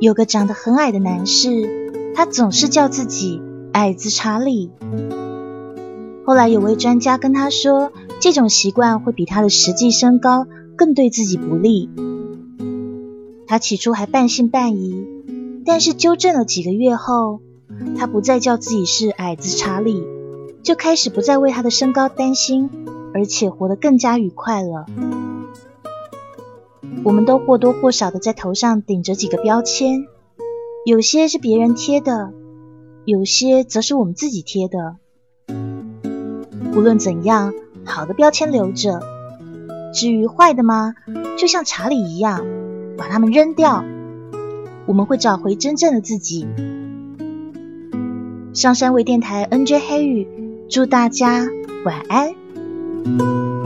有个长得很矮的男士，他总是叫自己矮子查理。后来有位专家跟他说，这种习惯会比他的实际身高更对自己不利。他起初还半信半疑，但是纠正了几个月后，他不再叫自己是矮子查理，就开始不再为他的身高担心，而且活得更加愉快了。我们都或多或少的在头上顶着几个标签，有些是别人贴的，有些则是我们自己贴的。无论怎样，好的标签留着，至于坏的吗？就像查理一样，把它们扔掉，我们会找回真正的自己。上山微电台 NJ 黑羽，祝大家晚安。